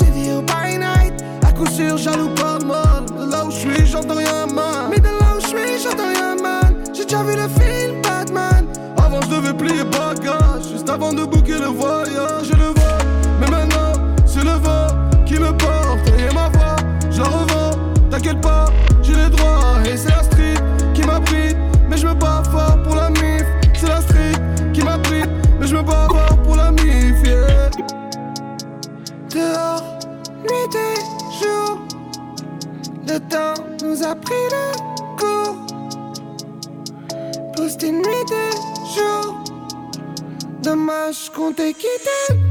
Au by night. À coup sûr, jaloux pas. De là où j'suis, j'entends rien mal. Quitté.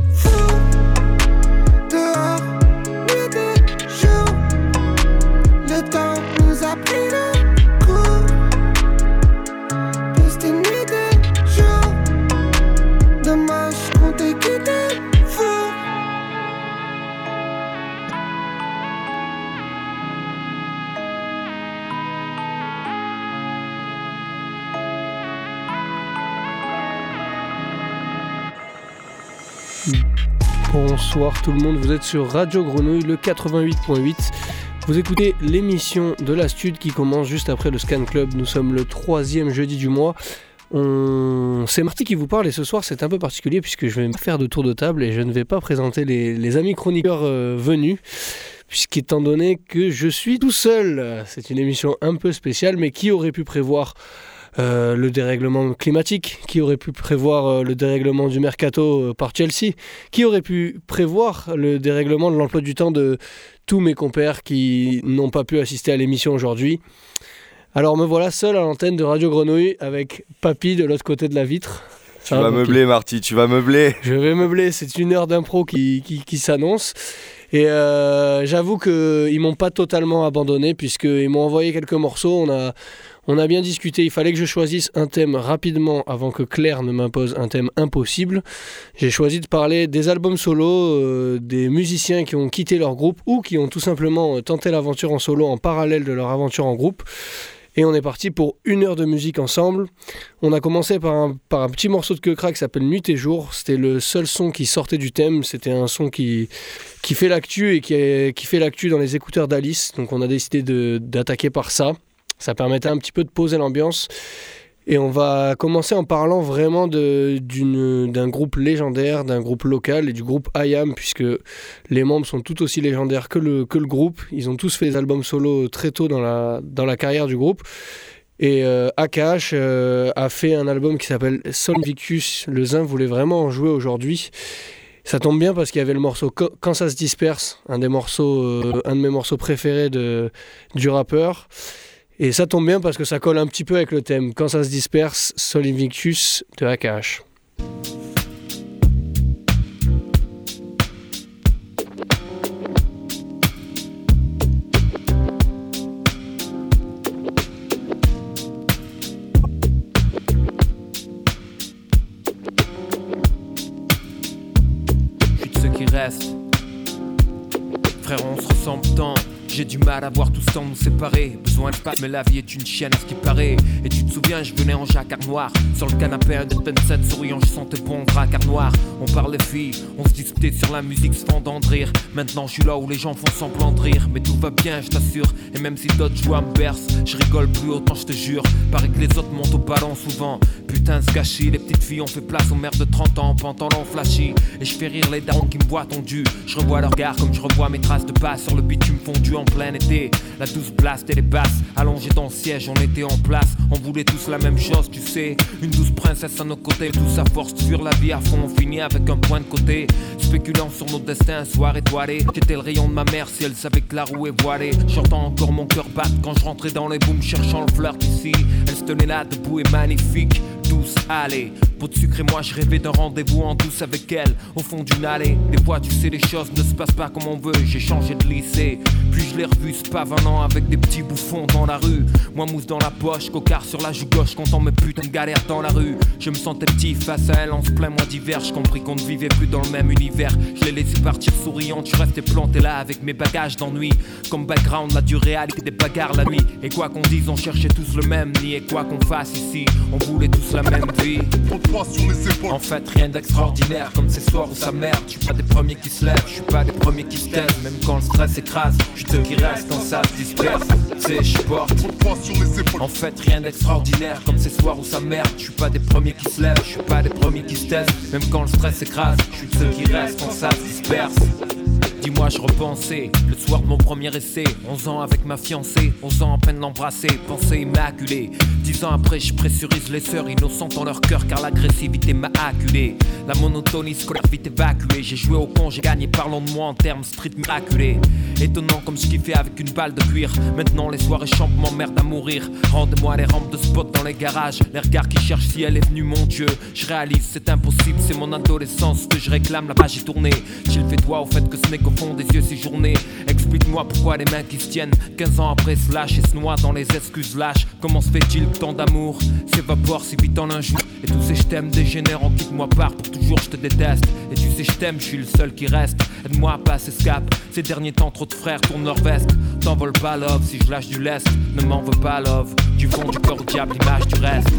Bonsoir tout le monde, vous êtes sur Radio Grenouille, le 88.8. Vous écoutez l'émission de la Stud qui commence juste après le Scan Club. Nous sommes le troisième jeudi du mois. C'est Marty qui vous parle et ce soir c'est un peu particulier puisque je vais me faire de tour de table et je ne vais pas présenter les, les amis chroniqueurs euh, venus puisqu'étant donné que je suis tout seul, c'est une émission un peu spéciale mais qui aurait pu prévoir euh, le dérèglement climatique, qui aurait pu prévoir euh, le dérèglement du mercato euh, par Chelsea, qui aurait pu prévoir le dérèglement de l'emploi du temps de tous mes compères qui n'ont pas pu assister à l'émission aujourd'hui. Alors me voilà seul à l'antenne de Radio Grenouille avec Papy de l'autre côté de la vitre. Tu vas va, Papy meubler, Marty, tu vas meubler. Je vais meubler, c'est une heure d'impro qui, qui, qui s'annonce. Et euh, j'avoue qu'ils m'ont pas totalement abandonné puisqu'ils m'ont envoyé quelques morceaux. On a, on a bien discuté. Il fallait que je choisisse un thème rapidement avant que Claire ne m'impose un thème impossible. J'ai choisi de parler des albums solo, euh, des musiciens qui ont quitté leur groupe ou qui ont tout simplement euh, tenté l'aventure en solo en parallèle de leur aventure en groupe. Et on est parti pour une heure de musique ensemble. On a commencé par un, petit morceau de que crack qui s'appelle Nuit et Jour. C'était le seul son qui sortait du thème. C'était un son qui, qui fait l'actu et qui, qui fait l'actu dans les écouteurs d'Alice. Donc on a décidé d'attaquer par ça. Ça permettait un petit peu de poser l'ambiance. Et on va commencer en parlant vraiment d'un groupe légendaire, d'un groupe local et du groupe IAM, puisque les membres sont tout aussi légendaires que le, que le groupe. Ils ont tous fait des albums solo très tôt dans la, dans la carrière du groupe. Et euh, AKH euh, a fait un album qui s'appelle Solvicus. Le Zin voulait vraiment en jouer aujourd'hui. Ça tombe bien parce qu'il y avait le morceau Quand ça se disperse, un des morceaux, euh, un de mes morceaux préférés du rappeur. Et ça tombe bien parce que ça colle un petit peu avec le thème. Quand ça se disperse, Sol Invictus de AKH. Frère, on se ressemble tant. J'ai du mal à voir tout ce temps nous séparer. Besoin de pas, mais la vie est une chienne ce qui paraît. Et tu te souviens, je venais en jacquard noir. Sur le canapé, un de 27 souriant, je sentais bon dracard noir. On parlait filles, on se disputait sur la musique, se fendant de rire. Maintenant, je suis là où les gens font semblant de rire. Mais tout va bien, je t'assure. Et même si d'autres joies me bercent, je rigole plus autant, je te jure. Paraît que les autres montent au ballon souvent. Putain, ce gâchis, les petites filles ont fait place aux mères de 30 ans, pantalon flashy. Et je fais rire les darons qui me voient tendu. Je revois leur regard comme je revois mes traces de pas sur le bitume fondu en plein été. La douce blast et les basses, allongées dans le siège, on était en place. On voulait tous la même chose, tu sais. Une douce princesse à nos côtés, tous à force fuir la vie à fond. On finit avec un point de côté, spéculant sur nos destins, soir étoilé. J'étais le rayon de ma mère si elle savait que la roue est voilée. J'entends encore mon cœur battre quand je rentrais dans les booms cherchant le flirt ici. Elle se tenait là debout et magnifique douce allez Peau de sucre et moi je rêvais d'un rendez-vous en douce avec elle Au fond d'une allée. Des fois tu sais les choses ne se passent pas comme on veut. J'ai changé de lycée. Puis je l'ai revu ce pavanant avec des petits bouffons dans la rue. Moi mousse dans la poche, cocard sur la joue gauche Comptant mes putains de galères dans la rue. Je me sentais petit face à elle en ce plein mois d'hiver. J'ai compris qu'on ne vivait plus dans le même univers. Je l'ai laissé partir souriant Tu restais planté là avec mes bagages d'ennui. Comme background la dure réalité des bagarres la nuit. Et quoi qu'on dise on cherchait tous le même nid. Et quoi qu'on fasse ici on voulait tous la même vie. En fait rien d'extraordinaire comme ces soirs où ça merde Je suis pas des premiers qui se lèvent, je suis pas des premiers qui se taisent. Même quand le stress écrase, je suis ceux qui restent quand ça se disperse C'est je porte. En fait rien d'extraordinaire comme ces soirs où ça merde Je suis pas des premiers qui se lèvent, je suis pas des premiers qui se taisent. Même quand le stress écrase, je suis ceux qui restent quand ça se disperse Dis-moi, je repensais le soir de mon premier essai. 11 ans avec ma fiancée, 11 ans à peine l'embrasser, pensée immaculée. 10 ans après, je pressurise les sœurs innocentes dans leur cœur car l'agressivité m'a acculé. La monotonie scolaire vite évacuée. J'ai joué au con, j'ai gagné, parlons de moi en termes street miraculés. Étonnant comme je kiffais avec une balle de cuir. Maintenant, les soirées champent m'emmerdent à mourir. Rendez-moi les rampes de spot dans les garages. Les regards qui cherchent si elle est venue, mon Dieu. Je réalise, c'est impossible, c'est mon adolescence que je réclame. La page est tournée. J'ai fait toi au fait que ce n'est qu'au fond des yeux ces journées. Explique-moi pourquoi les mains qui se tiennent 15 ans après se lâchent et se noient dans les excuses lâches. Comment se fait-il que tant d'amour s'évapore si vite en un jour? Et tous ces je t'aime dégénèrent en quitte-moi part pour toujours je te déteste. Et tu sais je t'aime, je suis le seul qui reste. Aide-moi à passer ce cap. Ces derniers temps trop de frères tournent leur veste. T'envole pas love si je lâche du lest. Ne m'en veux pas love. Du fond du corps au diable, l'image du reste.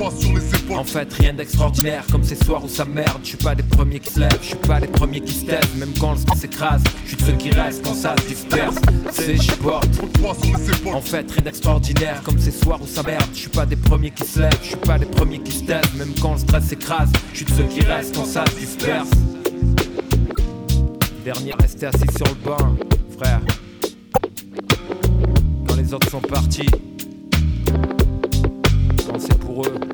En fait rien d'extraordinaire comme ces soirs où ça merde. Je suis pas des premiers qui se lèvent, je suis pas des premiers qui se taisent. Même quand le s'écrase, je suis de ceux qui restent quand ça se disperse. C'est je porte. En fait rien d'extraordinaire comme ces soirs où ça merde. Je suis pas des premiers qui se lèvent, je suis pas des premiers qui se taisent. Même quand le stress s'écrase, je suis de ceux qui restent quand ça se disperse. Dernier resté assis sur le banc, frère. Quand les autres sont partis, quand c'est pour eux.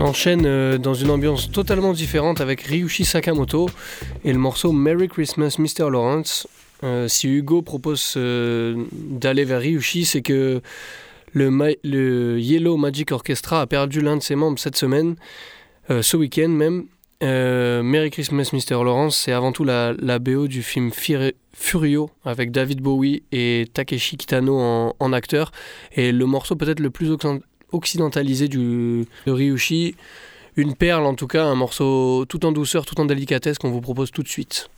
Enchaîne euh, dans une ambiance totalement différente avec Ryushi Sakamoto et le morceau Merry Christmas Mr. Lawrence. Euh, si Hugo propose euh, d'aller vers Ryushi, c'est que le, Yellow Magic Orchestra a perdu l'un de ses membres cette semaine, ce week-end même. Merry Christmas Mr. Lawrence, c'est avant tout la, la, BO du film Furio avec David Bowie et Takeshi Kitano en, en acteur. Et le morceau peut-être le plus occidentalisé du, Ryushi. Une perle en tout cas, un morceau tout en douceur, tout en délicatesse qu'on vous propose tout de suite.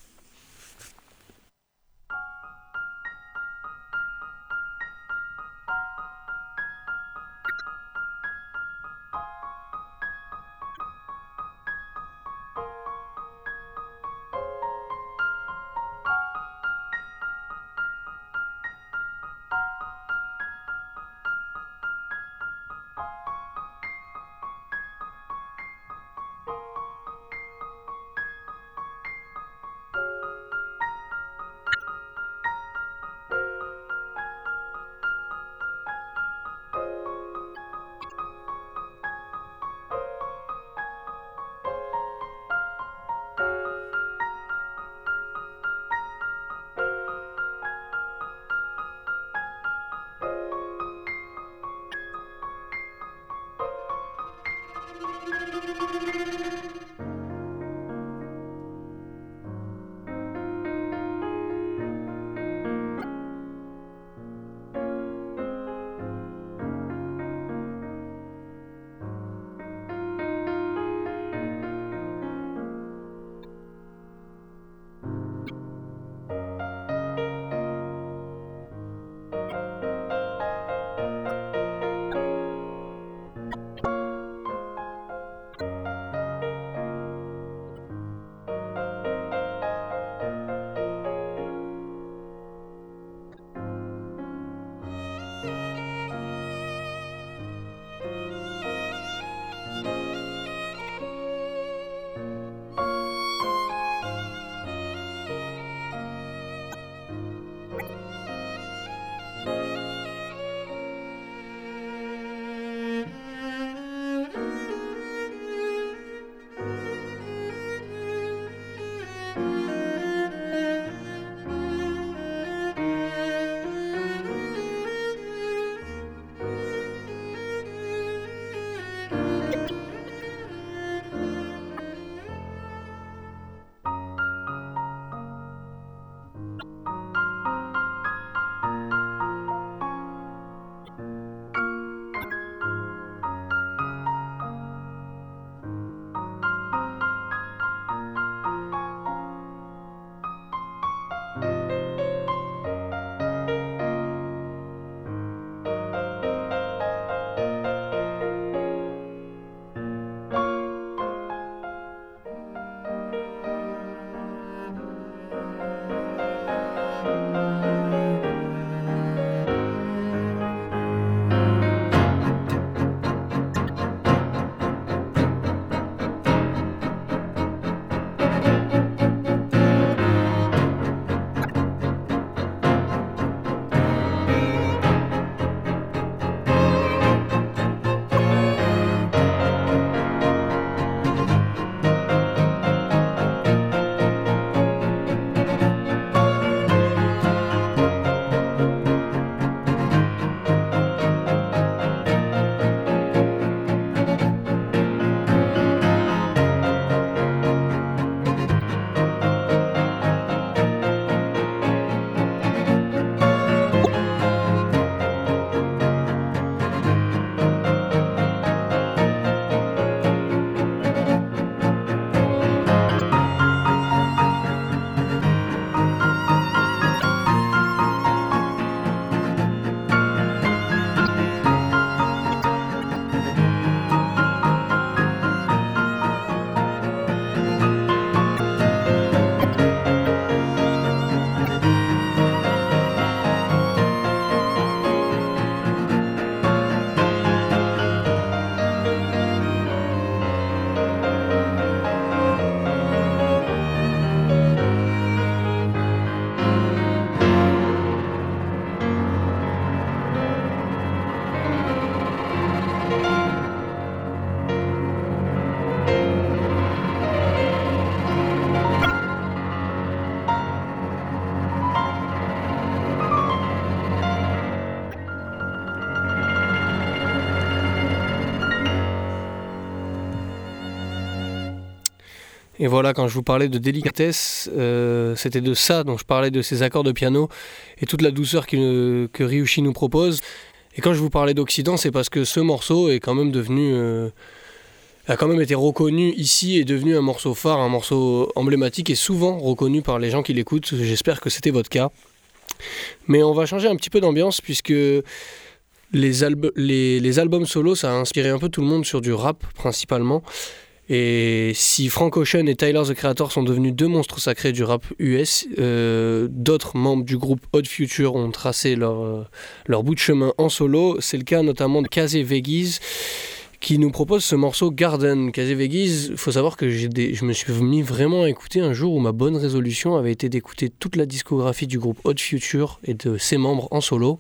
Et voilà, quand je vous parlais de délicatesse, euh, c'était de ça dont je parlais, de ces accords de piano et toute la douceur que, que Ryushi nous propose. Et quand je vous parlais d'Occident, c'est parce que ce morceau est quand même devenu... Euh, a quand même été reconnu ici et devenu un morceau phare, un morceau emblématique et souvent reconnu par les gens qui l'écoutent. J'espère que c'était votre cas. Mais on va changer un petit peu d'ambiance puisque les, les, albums solo, ça a inspiré un peu tout le monde sur du rap principalement. Et si Frank Ocean et Tyler the Creator sont devenus deux monstres sacrés du rap US, euh, d'autres membres du groupe Odd Future ont tracé leur, euh, leur bout de chemin en solo. C'est le cas notamment de Kaze Vegiz qui nous propose ce morceau Garden. Kaze il faut savoir que je me suis mis vraiment à écouter un jour où ma bonne résolution avait été d'écouter toute la discographie du groupe Odd Future et de ses membres en solo.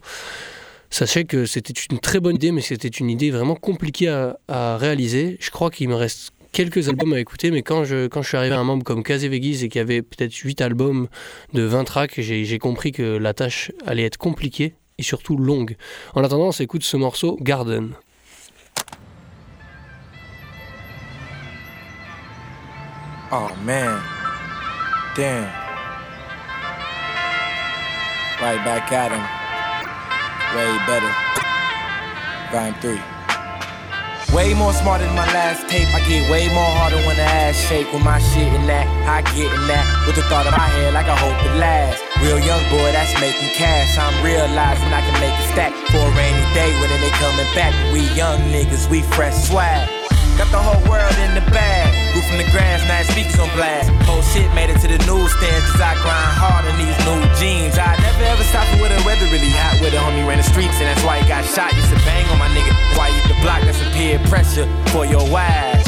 Sachez que c'était une très bonne idée, mais c'était une idée vraiment compliquée à, réaliser. Je crois qu'il me reste quelques albums à écouter, mais quand je, quand je suis arrivé à un membre comme Kaze Vegiz et qu'il y avait peut-être 8 albums de 20 tracks, j'ai compris que la tâche allait être compliquée et surtout longue. En attendant, on s'écoute ce morceau Garden. Oh man. Damn. Right back at him. way better. Volume 3. Way more smarter than my last tape. I get way more harder when the ass shake. With my shit in that, I get in that. With the thought of my head like I hope it lasts. Real young boy that's making cash. I'm realizing I can make a stack for a rainy day when they coming back. We young niggas, we fresh swag. Got the whole world in the bag. Roof from the grass, nice speakers on blast. Whole shit made it to the newsstands, cause I grind hard in these new jeans. I never ever stop with the weather really hot with a homie ran the streets, and that's why he got shot. Used to bang on my nigga. Why you the block, that's a peer pressure for your.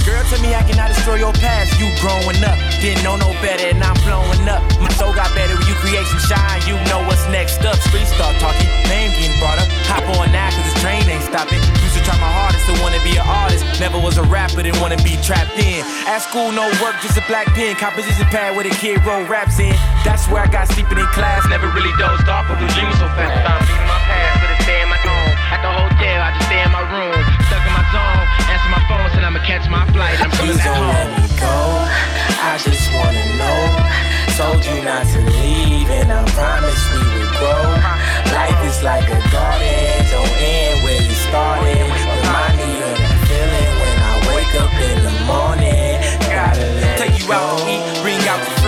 Girl, tell me I cannot destroy your past. You growing up, didn't know no better, and I'm blowing up. My soul got better when you create some shine. You know what's next up. Street start talking, name getting brought up. Hop on now, cause the train ain't stopping. Used to try my hardest to wanna be an artist. Never was a rapper, didn't wanna be trapped in. At school, no work, just a black pen. Composition pad with a kid roll raps in. That's where I got sleeping in class. Never really dozed off, but was dreaming so fast. I'm beating my past, but it's in my home. At the hotel, I just stay in my room. Stuck in my zone, answer my phone, said I'ma catch my flight. I'm coming Please back don't home. let me go. I just wanna know. Told you not to leave, and I promise we would grow. Life is like a garden, don't end where you started. Remind me of that feeling when I wake up in the morning. Gotta let Take you out to eat, bring out the free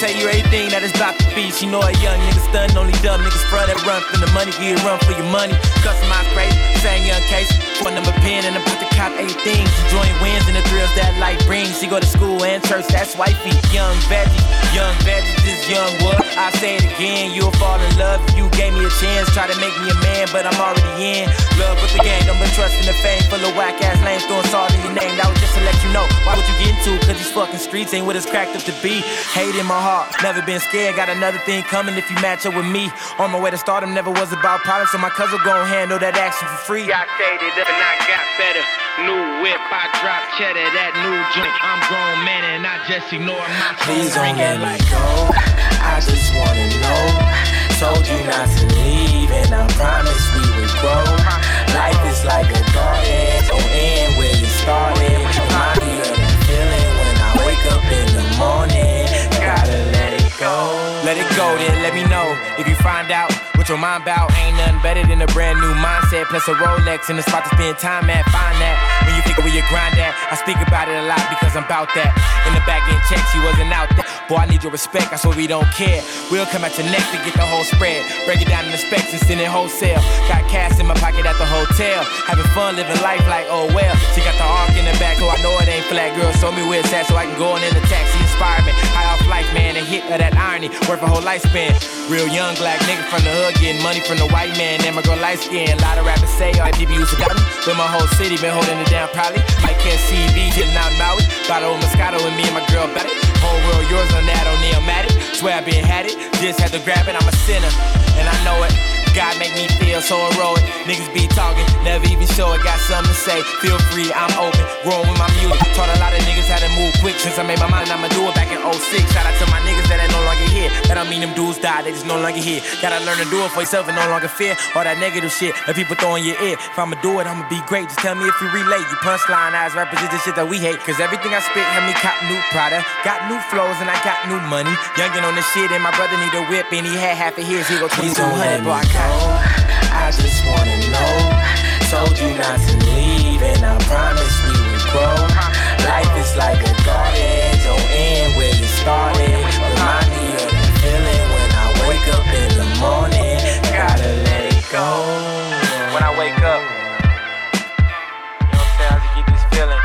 tell you everything that is about to be. She know a young nigga stun, only dumb niggas front that run from the money, get run for your money. Customized crazy, same young case. One number pen and about to cop eight things. Enjoying wins and the thrills that life brings. She go to school and church, that's wifey. Young veggie, young veggie, this young what? I say it again, you'll fall in love if you gave me a chance. Try to make me a man, but I'm already in. Love with the game, don't been trusting the fame. Full of whack ass lanes throwing salt in your name. That was just to let you know. Why would you get into? Cause these fucking streets ain't what it's cracked up to be. Hate in my heart. Never been scared, got another thing coming if you match up with me. On my way to stardom, never was about problems, so my cousin gon' handle that action for free. I stayed up and I got better. New whip, I drop cheddar, that new joint. I'm grown man and I just ignore my Please don't let me go. I just wanna know. Told you not to leave, and I promise we would grow. Life is like a garden, don't end where you started. Go. Let it go, then let me know if you find out what your mind bout. Ain't nothing better than a brand new mindset, plus a Rolex and a spot to spend time at. Find that when you where you grind at. I speak about it a lot because I'm about that. In the back end checks, you wasn't out there. Boy, I need your respect, I swear we don't care. We'll come at your neck to get the whole spread. Break it down in the specs and send it wholesale. Got cash in my pocket at the hotel. Having fun living life like, oh well. She got the arc in the back, oh I know it ain't flat. Girl, show me where it's at so I can go on in the taxi. Inspire me. High off life, man, a hit of that irony. Worth a whole lifespan. Real young black nigga from the hood, getting money from the white man. And my girl light skin. A lot of rappers say, oh, DB used to got me. But my whole city been holding it down proudly. Mike can't CV, getting out Maui. Bottle of Moscato and me and my girl bet it. Whole world yours on that, on Neomatic. Swear I been had it, just had to grab it. I'm a sinner, and I know it. God make me feel so heroic. Niggas be talking, never even show it. Got something to say, feel free, I'm open. Growing with my music. Taught a lot of niggas how to move quick since I made my mind, I'ma do it back in 06. Shout out to my niggas that ain't no longer here. That don't mean them dudes died, they just no longer here. Gotta learn to do it for yourself and no longer fear all that negative shit that people throw in your ear. If I'ma do it, I'ma be great. Just tell me if you relate. You punchline eyes represent the shit that we hate. Cause everything I spit help me cop new product. Got new flows and I got new money. Youngin' on the shit and my brother need a whip and he had half of his. He go 2200, bro. I I just wanna know. Told you not to leave, and I promise we would grow. Life is like a garden, don't end where you started. Remind me of the feeling when I wake up in the morning. Gotta let it go. When I wake up, you know what I'm saying? I just get this feeling.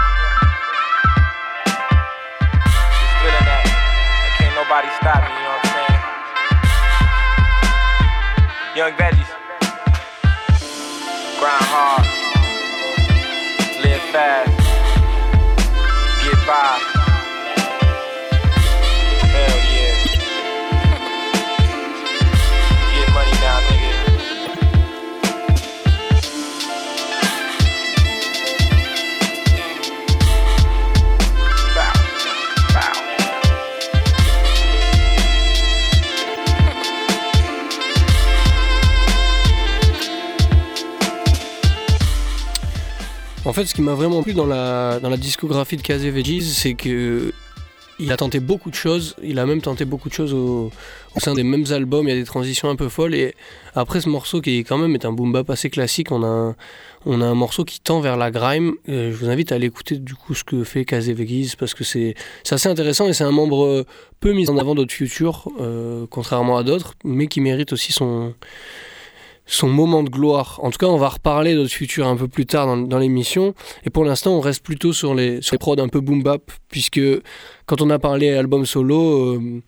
This feeling that can't nobody stop me, Young veggies. Grind hard. Live fast. Get by. Fait, ce qui m'a vraiment plu dans la, dans la discographie de Kazé Veggies, c'est que il a tenté beaucoup de choses. Il a même tenté beaucoup de choses au, sein des mêmes albums. Il y a des transitions un peu folles. Et après ce morceau, qui est quand même est un boom bap assez classique, on a un, morceau qui tend vers la grime. Euh, je vous invite à aller écouter du coup ce que fait Kazé Veggies parce que c'est assez intéressant et c'est un membre peu mis en avant d'autres futurs, euh, contrairement à d'autres, mais qui mérite aussi son son moment de gloire. En tout cas, on va reparler de notre futur un peu plus tard dans, l'émission. Et pour l'instant, on reste plutôt sur les, sur les prods un peu boom bap, puisque quand on a parlé album solo, euh,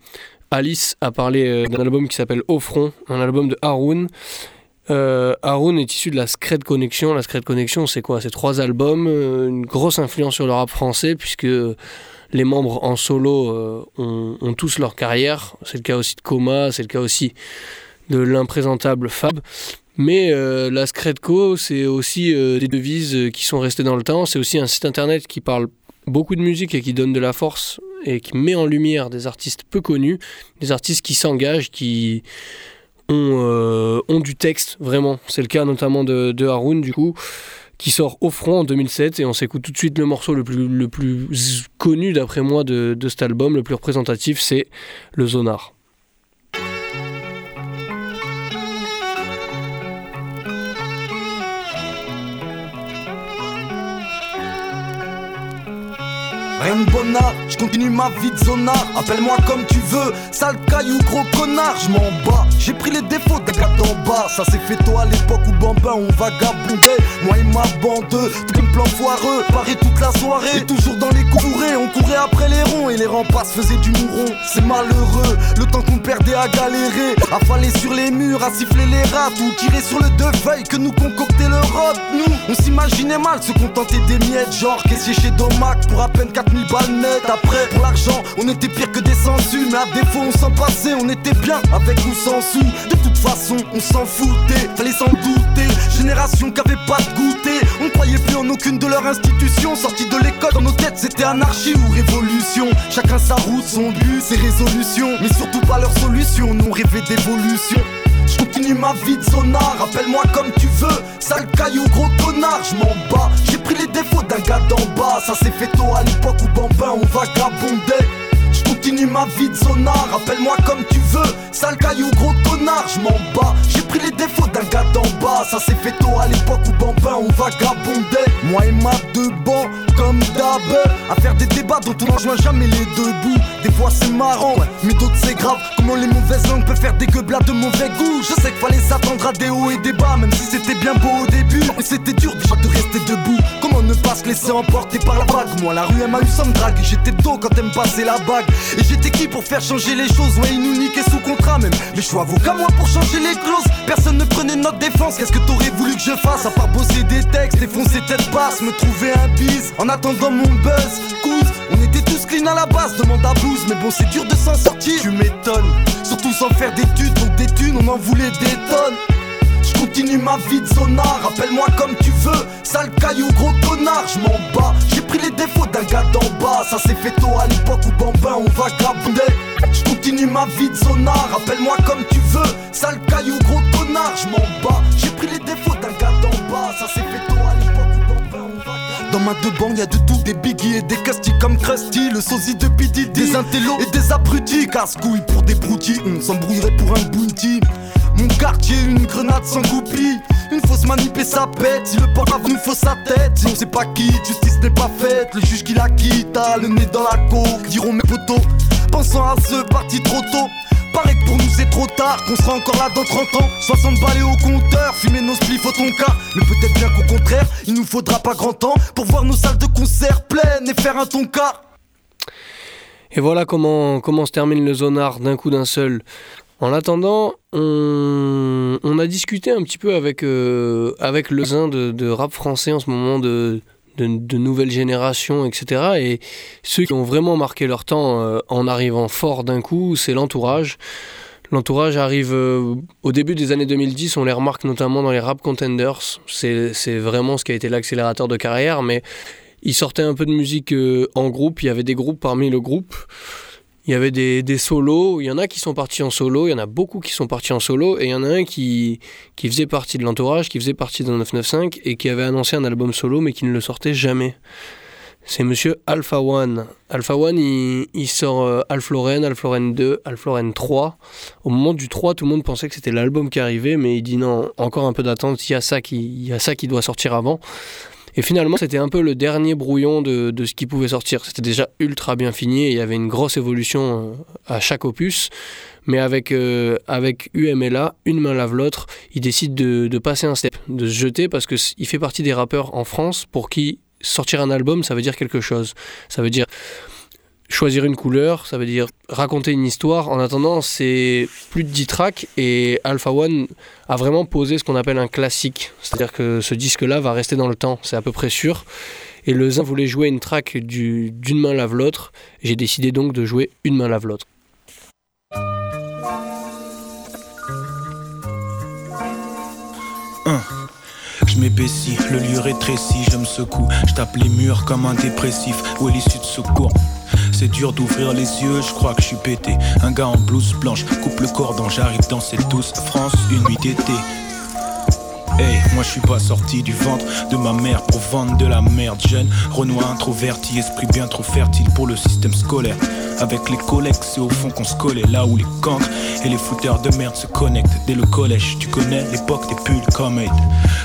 Alice a parlé euh, d'un album qui s'appelle Au Front, un album de Haroun. Euh, Haroun est issu de la Scred Connection. La Scred Connection, c'est quoi? C'est trois albums, une grosse influence sur le rap français, puisque les membres en solo ont, ont tous leur carrière. C'est le cas aussi de Coma, c'est le cas aussi de l'imprésentable Fab. Mais euh, la Scredco, c'est aussi euh, des devises euh, qui sont restées dans le temps. C'est aussi un site internet qui parle beaucoup de musique et qui donne de la force et qui met en lumière des artistes peu connus, des artistes qui s'engagent, qui ont, euh, ont du texte, vraiment. C'est le cas notamment de, de Haroun, du coup, qui sort au front en 2007. Et on s'écoute tout de suite le morceau le plus, le plus connu, d'après moi, de, de cet album, le plus représentatif, c'est Le Zonar. Rien bonnard, je continue ma vie de zonard. Appelle-moi comme tu veux, sale caillou, gros connard, je m'en bats. J'ai pris les défauts d'un gars d'en bas. Ça s'est fait toi à l'époque où Bambin on vagabondait. Moi et ma bande, plan pareil toute la soirée. Toujours dans les courées, on courait après les ronds et les remparts faisaient du mouron. C'est malheureux, le temps qu'on perdait à galérer, à faller sur les murs, à siffler les rats, ou tirer sur le deux feuilles que nous concoctait le rod. Nous, on s'imaginait mal se contenter des miettes, genre caissier chez Domac pour à peine 4000 balles. Après, pour l'argent, on était pire que des sensus, mais à défaut, on s'en passait, on était bien avec ou sans sous. De toute façon, on s'en foutait, fallait s'en douter. Génération qui avait pas de goûter, on croyait plus en aucune de leurs institutions. Sortis de l'école, dans nos têtes, c'était anarchie ou révolution. Chacun sa route, son but, ses résolutions, mais surtout pas leur solution. Nous rêvait d'évolution. Je continue ma vie de sonar, appelle-moi comme tu veux. Sale caillou, gros connard, je m'en bats. J'ai pris les défauts d'un gars d'en bas. Ça s'est fait tôt à l'époque où Bambin on vagabondait. Je continue ma vie de sonar, appelle-moi comme tu veux. Sale caillou, gros connard, je m'en bats. J'ai pris les défauts d'un gars d'en bas. Ça s'est fait tôt à l'époque où Bambin on vagabondait. Moi et ma deux bancs, comme d'hab. À faire des débats dont on rejoint jamais les deux bouts. Des fois c'est marrant, mais d'autres c'est grave. Comment les mauvaises langues peuvent faire des gueublats de mauvais goût? Je sais qu'il fallait s'attendre à des hauts et des bas, même si c'était bien beau au début. Mais c'était dur déjà de rester debout. Comment ne pas se laisser emporter par la vague? Moi, la rue, elle m'a eu sans drague. J'étais dos quand elle me passait la bague. Et j'étais qui pour faire changer les choses? Ouais, ils nous niquaient sous contrat, même. Les choix vaut qu'à moi pour changer les clauses. Personne ne prenait notre défense. Qu'est-ce que t'aurais voulu que je fasse À part bosser des textes, défoncer tête basse, me trouver un bise. En attendant mon buzz, cousse. On était tous clean à la base, demande à. Mais bon, c'est dur de s'en sortir. Tu m'étonnes. Surtout sans faire d'études, donc des thunes, on en voulait des tonnes. Je continue ma vie de zonard, rappelle-moi comme tu veux. Sale caillou, gros connard, je m'en bats. J'ai pris les défauts d'un gars d'en bas. Ça s'est fait tôt à l'époque où Bambin on va grabonder. Je continue ma vie de zonard, rappelle-moi comme tu veux. Sale caillou, gros connard, je m'en bats. J'ai pris les défauts d'un gars d'en bas. Ça s'est fait dans ma deux bancs, y'a de tout, des biggies et des castis comme Krusty, le sosie de P.D.D. Des intellos et des abrutis, casse-couilles pour des broutilles, on s'embrouillerait pour un bounty. Mon quartier, une grenade sans goupille. Une fausse manip et sa pète. Si le port une fausse sa tête. Si on sait pas qui, justice n'est pas faite. Le juge qui la quitte a le nez dans la coque. Diront mes potos. Pensant à ce parti trop tôt. Paraît que pour nous c'est trop tard, qu'on sera encore là dans 30 ans. 60 balais au compteur, fumer nos spliffs au ton cas Mais peut-être bien qu'au contraire, il nous faudra pas grand temps Pour voir nos salles de concert pleines et faire un tonka. Et voilà comment, comment se termine le zonard d'un coup d'un seul. En attendant, on, on, a discuté un petit peu avec, euh, avec le zin de, de, rap français en ce moment, de, de, de, nouvelle génération, etc. Et ceux qui ont vraiment marqué leur temps euh, en arrivant fort d'un coup, c'est l'entourage. L'entourage arrive euh, au début des années 2010, on les remarque notamment dans les rap contenders. C'est vraiment ce qui a été l'accélérateur de carrière, mais ils sortaient un peu de musique euh, en groupe, il y avait des groupes parmi le groupe. Il y avait des, des, solos, il y en a qui sont partis en solo, il y en a beaucoup qui sont partis en solo, et il y en a un qui, qui faisait partie de l'entourage, qui faisait partie de 995, et qui avait annoncé un album solo, mais qui ne le sortait jamais. C'est monsieur Alpha One. Alpha One, il, sort Alpha Lauren 2, Alpha Lauren 3. Au moment du 3, tout le monde pensait que c'était l'album qui arrivait, mais il dit non, encore un peu d'attente, il il y a ça qui doit sortir avant. Et finalement, c'était un peu le dernier brouillon de, de ce qui pouvait sortir. C'était déjà ultra bien fini et il y avait une grosse évolution à chaque opus. Mais avec, euh, avec UMLA, une main lave l'autre, il décide de, de, passer un step, de se jeter parce qu'il fait partie des rappeurs en France pour qui sortir un album, ça veut dire quelque chose. Ça veut dire choisir une couleur, ça veut dire raconter une histoire. En attendant, c'est plus de 10 tracks et Alpha One a vraiment posé ce qu'on appelle un classique. C'est-à-dire que ce disque-là va rester dans le temps, c'est à peu près sûr. Et le Zin voulait jouer une track d'une main lave l'autre. J'ai décidé donc de jouer une main lave l'autre. Je m'épaissis, le lieu rétrécit, je me secoue. Je tape les murs comme un dépressif. Où est l'issue de secours c'est dur d'ouvrir les yeux, je crois que je suis pété. Un gars en blouse blanche, coupe le cordon, j'arrive dans cette douce France, une nuit d'été. Hey, moi je suis pas sorti du ventre de ma mère pour vendre de la merde jeune. Renoir introverti, esprit bien trop fertile pour le système scolaire. Avec les collègues, c'est au fond qu'on se collait, là où les cancres et les fouteurs de merde se connectent. Dès le collège, tu connais l'époque des pulls comme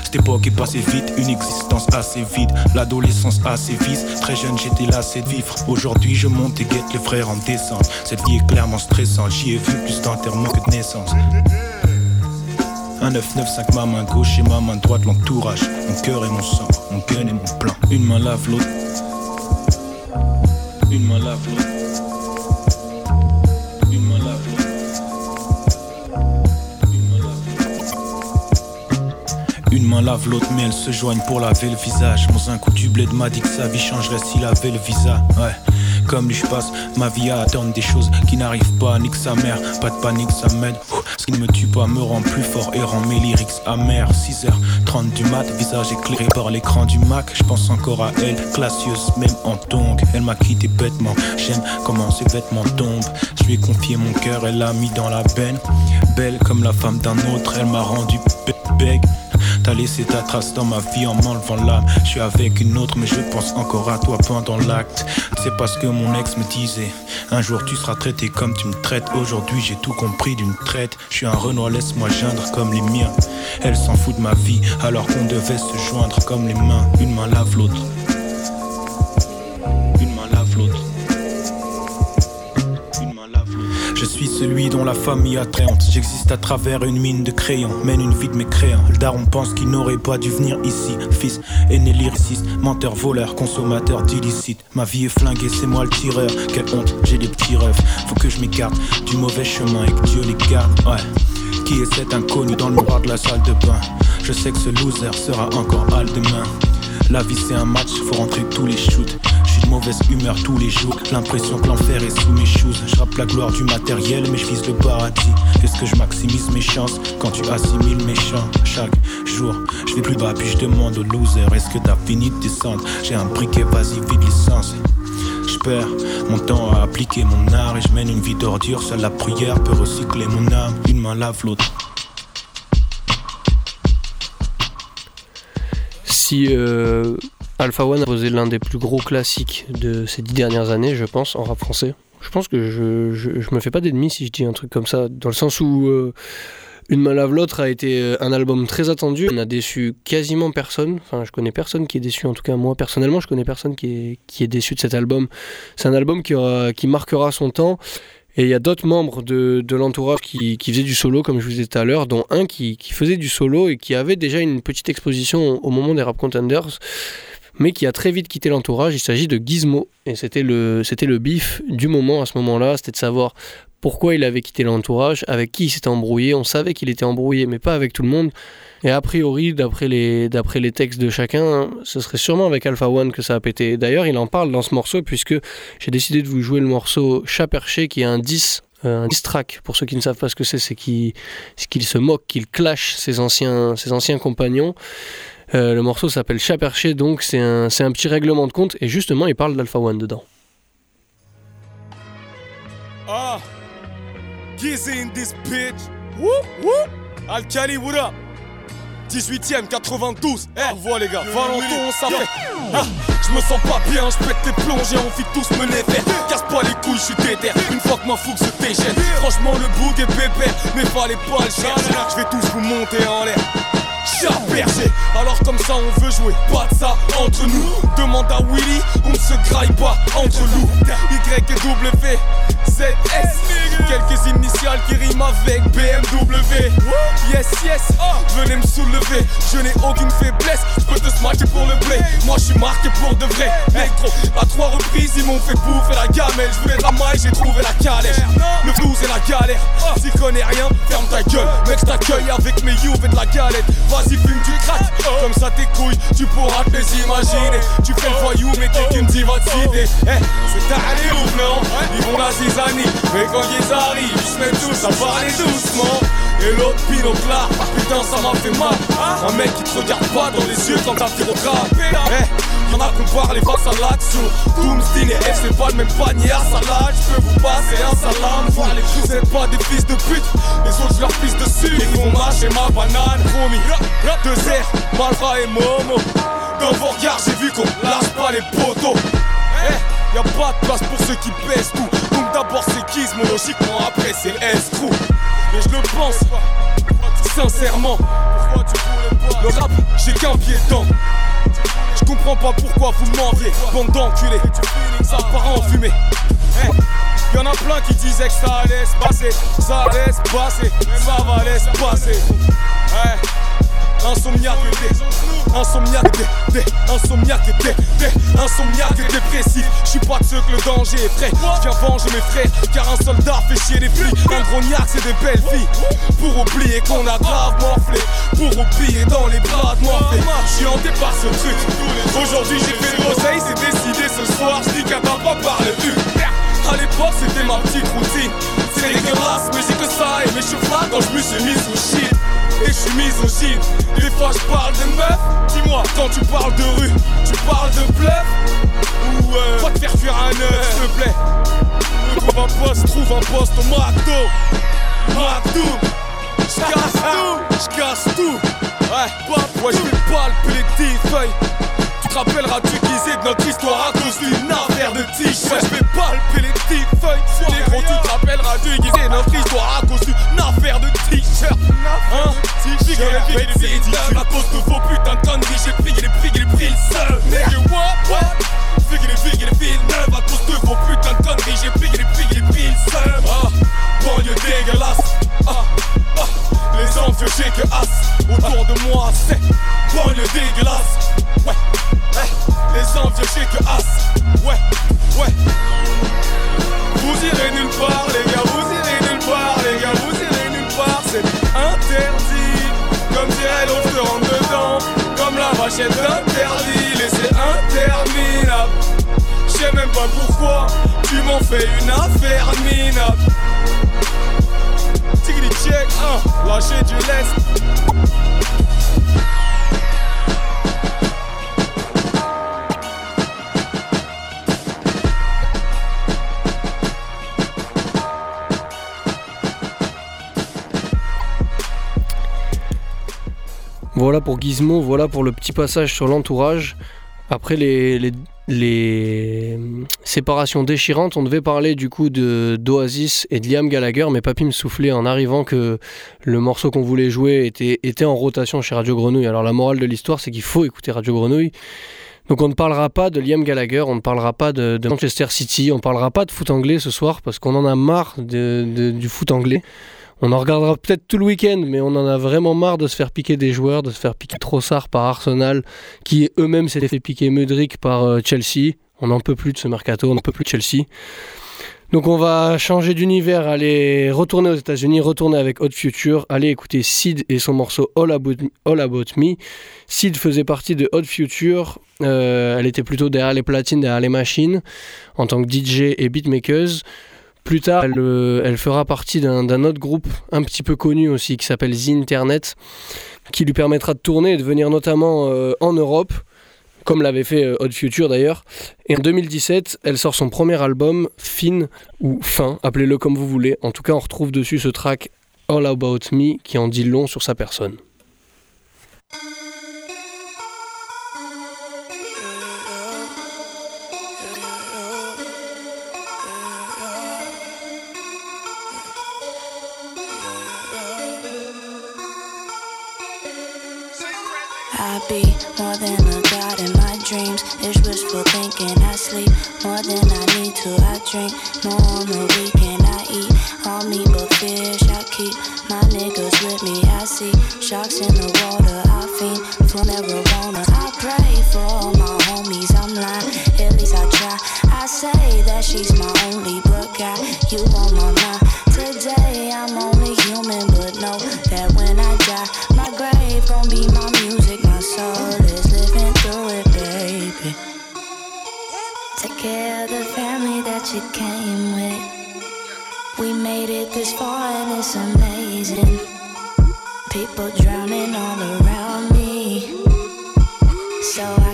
Cette époque est passée vite, une existence assez vide. L'adolescence assez vise, très jeune j'étais lassé de vivre. Aujourd'hui je monte et guette les frères en descente. Cette vie est clairement stressante, j'y ai vu plus d'enterrement que de naissance. Un 995 ma main gauche et ma main droite l'entourage Mon cœur et mon sang, mon gun et mon plan. Une main lave l'autre Une main lave l'autre Une main lave l'autre Une main lave l'autre mais elles se joignent pour laver le visage. Mon un coup du bled m'a dit que sa vie changerait s'il avait le visa. Ouais comme lui je passe ma vie à attendre des choses qui n'arrivent pas, nique sa mère, pas de panique, ça m'aide. Ce qui ne me tue pas me rend plus fort et rend mes lyrics amers. 6h30 du mat, visage éclairé par l'écran du Mac. Je pense encore à elle, classieuse, même en tongue. Elle m'a quitté bêtement, j'aime comment ses vêtements tombent. Je lui ai confié mon cœur, elle l'a mis dans la benne. Belle comme la femme d'un autre, elle m'a rendu beg. T'as laissé ta trace dans ma vie en m'enlevant l'âme. Je suis avec une autre, mais je pense encore à toi pendant l'acte. C'est parce que mon ex me disait Un jour tu seras traité comme tu me traites. Aujourd'hui j'ai tout compris d'une traite. Je suis un Renoir, laisse-moi geindre comme les miens. Elle s'en fout de ma vie, alors qu'on devait se joindre comme les mains. Une main lave l'autre. Suis celui dont la famille attrayante. J'existe à travers une mine de crayons, mène une vie de mécréant. Le daron pense qu'il n'aurait pas dû venir ici. Fils, aîné lyriciste, menteur, voleur, consommateur d'illicite. Ma vie est flinguée, c'est moi le tireur. Quelle honte, j'ai des petits rêves. Faut que je m'écarte du mauvais chemin et que Dieu les garde. Ouais. Qui est cet inconnu dans le miroir de la salle de bain? Je sais que ce loser sera encore hal demain. La vie c'est un match, faut rentrer tous les shoots. Suis de mauvaise humeur tous les jours. L'impression que l'enfer est sous mes choses. Je rappe la gloire du matériel, mais je vise le paradis. Est-ce que je maximise mes chances quand tu assimiles mes chants? Chaque jour, je vais plus bas, puis je demande aux losers Est-ce que t'as fini de descendre? J'ai un briquet, vas-y, vide licence. Je perds mon temps à appliquer mon art et je mène une vie d'ordure. Seule la prière peut recycler mon âme. Une main lave l'autre. Si euh, Alpha One a posé l'un des plus gros classiques de ces dix dernières années, je pense, en rap français, je pense que je, je, me fais pas d'ennemis si je dis un truc comme ça, dans le sens où euh, Une main lave l'autre a été euh, un album très attendu. On a déçu quasiment personne. Enfin, je connais personne qui est déçu. En tout cas, moi personnellement, je connais personne qui est, qui est déçu de cet album. C'est un album qui, qui marquera son temps. Et il y a d'autres membres de, de l'entourage qui, qui, faisaient du solo, comme je vous disais tout à l'heure, dont un qui, qui, faisait du solo et qui avait déjà une petite exposition au moment des Rap Contenders, mais qui a très vite quitté l'entourage. Il s'agit de Gizmo. Et c'était le, c'était le bif du moment à ce moment-là, c'était de savoir pourquoi il avait quitté l'entourage, avec qui il s'était embrouillé. On savait qu'il était embrouillé, mais pas avec tout le monde. Et a priori, d'après les, d'après les textes de chacun, ce serait sûrement avec Alpha One que ça a pété. D'ailleurs, il en parle dans ce morceau, puisque j'ai décidé de vous jouer le morceau Chat Perché, qui est un 10 un diss track, pour ceux qui ne savent pas ce que c'est, c'est qu'il se moque, qu'il clash ses anciens, ses anciens compagnons. Euh, le morceau s'appelle Chat Perché, donc c'est un, c'est un petit règlement de compte, et justement, il parle d'Alpha One dedans. Ah, Gizzy in this bitch. Whoop, whoop. Alkali, what up? 18ème, 92. Eh, revois les gars, Valenton, ça fait. Ah, je me sens pas bien, je pète tes plombs, j'ai envie de tous me les faire. Casse pas les couilles, je suis déter. Une fois que ma fougue se dégène. Franchement, le boug est pépère, mais fallait pas le chercher. Je vais tous vous monter en l'air. Chat berger, alors comme ça on veut jouer, pas de ça entre nous. Demande à Willy, on ne se graille pas entre loups. Y et W, Z, S, quelques initiales qui riment avec BMW. Yes, yes, venez me soulever, je n'ai aucune faiblesse, je peux te smacker pour le blé. Moi je suis marqué pour de vrai, négro. À trois reprises ils m'ont fait bouffer la gamelle, je voulais la maille, j'ai trouvé la calèche. Le blues et la galère, si connais rien, ferme ta gueule. Mec, t'accueille avec mes youves et de la galette. Vas-y, fume du crack, comme ça tes couilles, tu pourras te les imaginer. Tu fais le voyou, mais t'es qu'une diva de cité. Eh, c'est ta ouf, non? Ils vont la zizanie, mais quand ils arrivent, ils se mettent tous à parler doucement. Et l'autre pinoclard, putain ça m'a fait mal Un mec qui te regarde pas dans les yeux quand t'as tiré au Eh, y'en a qu'on parle les face à l'action. Doomsday et F c'est pas le même panier à salade. Je peux vous passer un salam Vous, vous êtes pas des fils de pute. Les autres je leur pisse dessus. Ils vont mâcher ma banane Promis, deux airs, Malva et Momo. Dans vos regards j'ai vu qu'on lâche pas les poteaux. Eh, Y'a pas de place pour ceux qui pèsent tout d'abord c'est Gizmo, logiquement après c'est Escrew et je le pense sincèrement. Le rap, j'ai qu'un pied dedans. Je comprends pas pourquoi vous m'enviez, bande d'enculés. Ça part en fumée. Hey. Y'en a plein qui disaient que ça allait se passer, ça allait se passer, ça va aller se passer. Insomniaque des, insomniaque des, des, insomniaque dépressif. J'suis pas de ceux que le danger est frais. J'viens venger mes frères, car un soldat fait chier les flics. Un grognac, c'est des belles filles. Pour oublier qu'on a grave morflé. Pour oublier dans les bras de morflé. J'suis hanté par ce truc. Aujourd'hui j'ai fait le l'oseille, c'est décidé ce soir. J'dis qu'à pas parle du. À l'époque c'était ma petite routine. C'est dégueulasse, mais j'ai que ça et mes cheveux quand je me suis mis sous shit et je suis misogyne. Des fois je parle de meuf, dis-moi, quand tu parles de rue, tu parles de bluff Ou euh, va te faire fuir un œuf, s'il te plaît? Trouve un poste, trouve un poste au McDo. McDo, j'casse tout, j'casse tout. Ouais, pop, ouais, j'vais palper les petites feuilles. Tu te rappelleras du guisé de notre histoire à cause d'une affaire de t-shirt. Ouais, j'vais palper les petites feuilles. Les gros, tu te rappelleras du guisé de notre histoire à cause d'une affaire de t-shirt. Hein? Figues les figues les figues À cause de vos putains de conneries, j'ai pris les prix, les prix le seul. Nigga, what, what? Figues les figues les filles neuves À cause de vos putains de conneries, j'ai pris les prix, les prix le seul. Ah, banlieue dégueulasse. Ah, ah, les envieux, j'ai que as. Autour de moi, c'est banlieue dégueulasse. Ouais, eh, les envieux, j'ai que as. Ouais, ouais. Vous irez nulle part, les gars, vous irez nulle part, les gars, vous irez nulle part, c'est interdit. Comme dirait l'autre, je rentre dedans, comme la vachette interdit, et c'est interminable. sais même pas pourquoi Tu m'en fais une affaire minable Tigri check, hein, lâcher du lest Voilà pour Gizmo, voilà pour le petit passage sur l'entourage. Après les, séparations déchirantes, on devait parler du coup d'Oasis et de Liam Gallagher, mais Papy me soufflait en arrivant que le morceau qu'on voulait jouer était, en rotation chez Radio Grenouille. Alors la morale de l'histoire, c'est qu'il faut écouter Radio Grenouille. Donc on ne parlera pas de Liam Gallagher, on ne parlera pas de, Manchester City, on ne parlera pas de foot anglais ce soir parce qu'on en a marre de, du foot anglais. On en regardera peut-être tout le week-end, mais on en a vraiment marre de se faire piquer des joueurs, de se faire piquer Trossard par Arsenal, qui eux-mêmes s'étaient fait piquer Mudrick par euh, Chelsea. On n'en peut plus de ce mercato, on n'en peut plus de Chelsea. Donc on va changer d'univers, aller retourner aux États-Unis, retourner avec Hot Future, aller écouter Sid et son morceau All About, Me. Sid faisait partie de Hot Future, euh, elle était plutôt derrière les platines, derrière les machines, en tant que DJ et beatmakers. Plus tard, elle, euh, fera partie d'un autre groupe un petit peu connu aussi qui s'appelle The Internet, qui lui permettra de tourner et de venir notamment euh, en Europe, comme l'avait fait euh, Hot Future d'ailleurs. Et en 2017, elle sort son premier album, Fin ou Fin, appelez-le comme vous voulez. En tout cas, on retrouve dessus ce track All About Me qui en dit long sur sa personne. I. I drink more on the weekend. I eat all meat but fish. I keep my niggas with me. I see sharks in the water. I fiend for marijuana. I pray for all my homies. I'm lying, at least I try. I say that she's my only but got you on my mind. Today I'm only that you came with. We made it this far and it's amazing. People drowning all around me. So I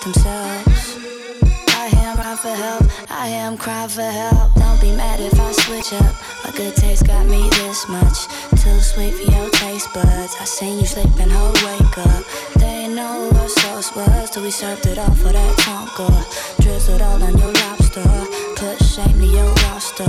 themselves. I am crying for help, I am crying for help. Don't be mad if I switch up. My good taste got me this much. Too sweet for your taste buds. I seen you sleeping, ho, wake up. They know what sauce was till we served it all for that tonka. Drizzled all on your lobster. Put shame to your roster.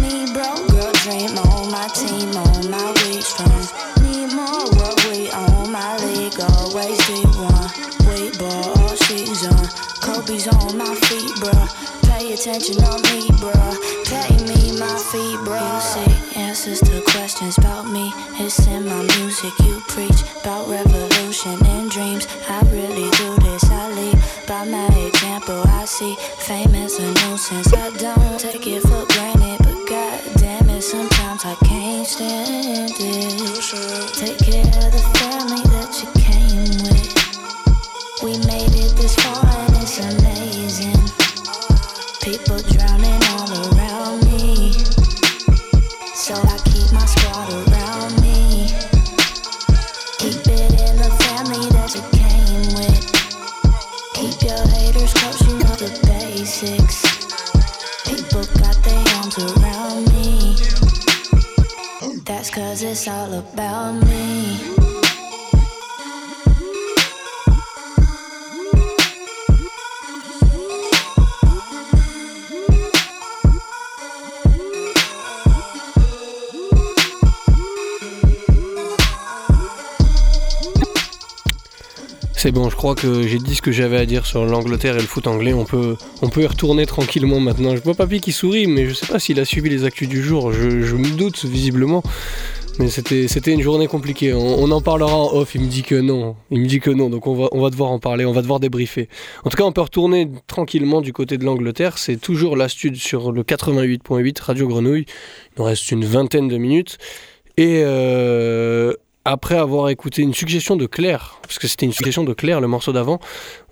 Me, bro, girl, dream on my team, on my weed strong. Need more what we on my league, always D1. We ball all season. Kobe's on my feet, bruh. Pay attention on me, bruh. Pay me my fee, bruh. You see answers to questions about me. It's in my music. You preach about revolution and dreams. I really do this. I lead by my example. I see fame as a nuisance. I don't take it for granted, but god damn it, sometimes I can't stand it. Take care of the family that you came with. We made it this it's amazing. People drowning all around me. So I keep my squad around me. Keep it in the family that you came with. Keep your haters close, you know the basics. People got their around me. That's cause it's all about me. C'est bon, je crois que j'ai dit ce que j'avais à dire sur l'Angleterre et le foot anglais. On peut, on peut y retourner tranquillement maintenant. Je vois Papy qui sourit, mais je sais pas s'il a suivi les actus du jour. Je, me doute visiblement. Mais c'était, une journée compliquée. On, en parlera en off. Il me dit que non. Il me dit que non. Donc on va, on va devoir en parler. On va devoir débriefer. En tout cas, on peut retourner tranquillement du côté de l'Angleterre. C'est toujours l'astuce sur le 88.8 Radio Grenouille. Il nous reste une vingtaine de minutes. Et euh, après avoir écouté une suggestion de Claire, parce que c'était une suggestion de Claire, le morceau d'avant,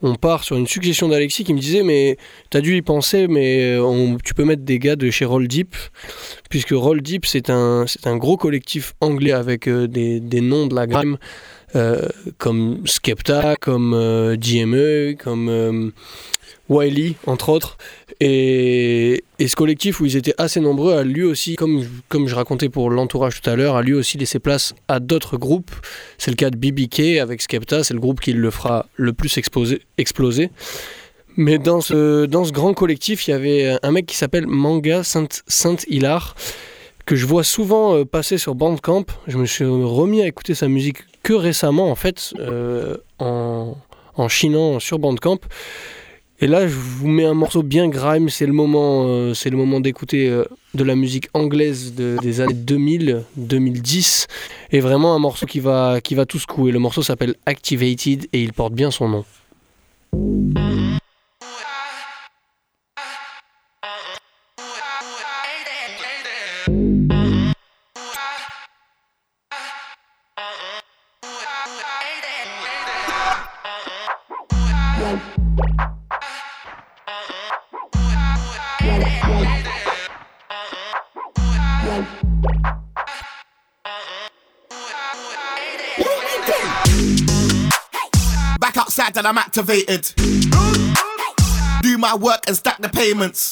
on part sur une suggestion d'Alexis qui me disait mais t'as dû y penser, mais tu peux mettre des gars de chez Roll Deep, puisque Roll Deep c'est un, un gros collectif anglais avec euh, des, des, noms de la grime euh, comme Skepta, comme euh, DME, comme Wiley, entre autres. Et, ce collectif où ils étaient assez nombreux a lui aussi, comme, comme je racontais pour l'entourage tout à l'heure, a lui aussi laissé place à d'autres groupes. C'est le cas de BBK avec Skepta, c'est le groupe qui le fera le plus exploser. Mais dans ce, dans ce grand collectif, il y avait un mec qui s'appelle Manga Saint-Hilar, que je vois souvent euh, passer sur Bandcamp. Je me suis remis à écouter sa musique que récemment, en fait, euh, en, en chinant sur Bandcamp. Et là, je vous mets un morceau bien grime. C'est le moment, euh, moment d'écouter euh, de la musique anglaise des années 2000, 2010, et vraiment un morceau qui va, qui va tout secouer. Le morceau s'appelle Activated et il porte bien son nom. I'm activated. Do my work and stack the payments.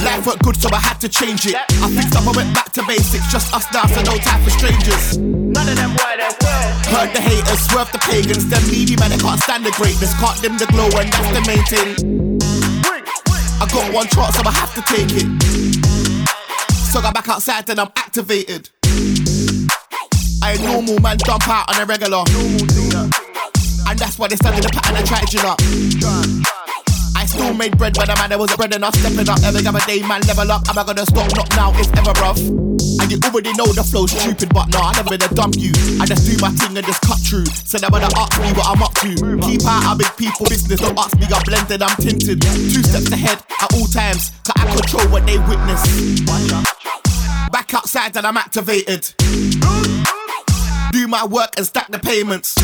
Life went good, so I had to change it. I fixed up, I went back to basics. Just us now, so no time for strangers. None of them were there Heard the haters, swerve the pagans. Them needy man, they can't stand the greatness. Can't dim the glow, and that's the main thing. I got one chance, so I have to take it. So I'm back outside, then I'm activated. I ain't normal man, jump out on a regular. And that's why they started the pattern and tried you up. I still made bread when a man there was bread enough stepping up. Every other day, man, level up. Am I gonna stop? Not now, it's ever rough. And you already know the flow's stupid, but nah, I never been a dump you. I just do my thing and just cut through. So never to ask me what I'm up to. Keep out of big people business, don't ask me, I'm blended, I'm tinted. Two steps ahead at all times, cause I control what they witness. Back outside and I'm activated. Do my work and stack the payments.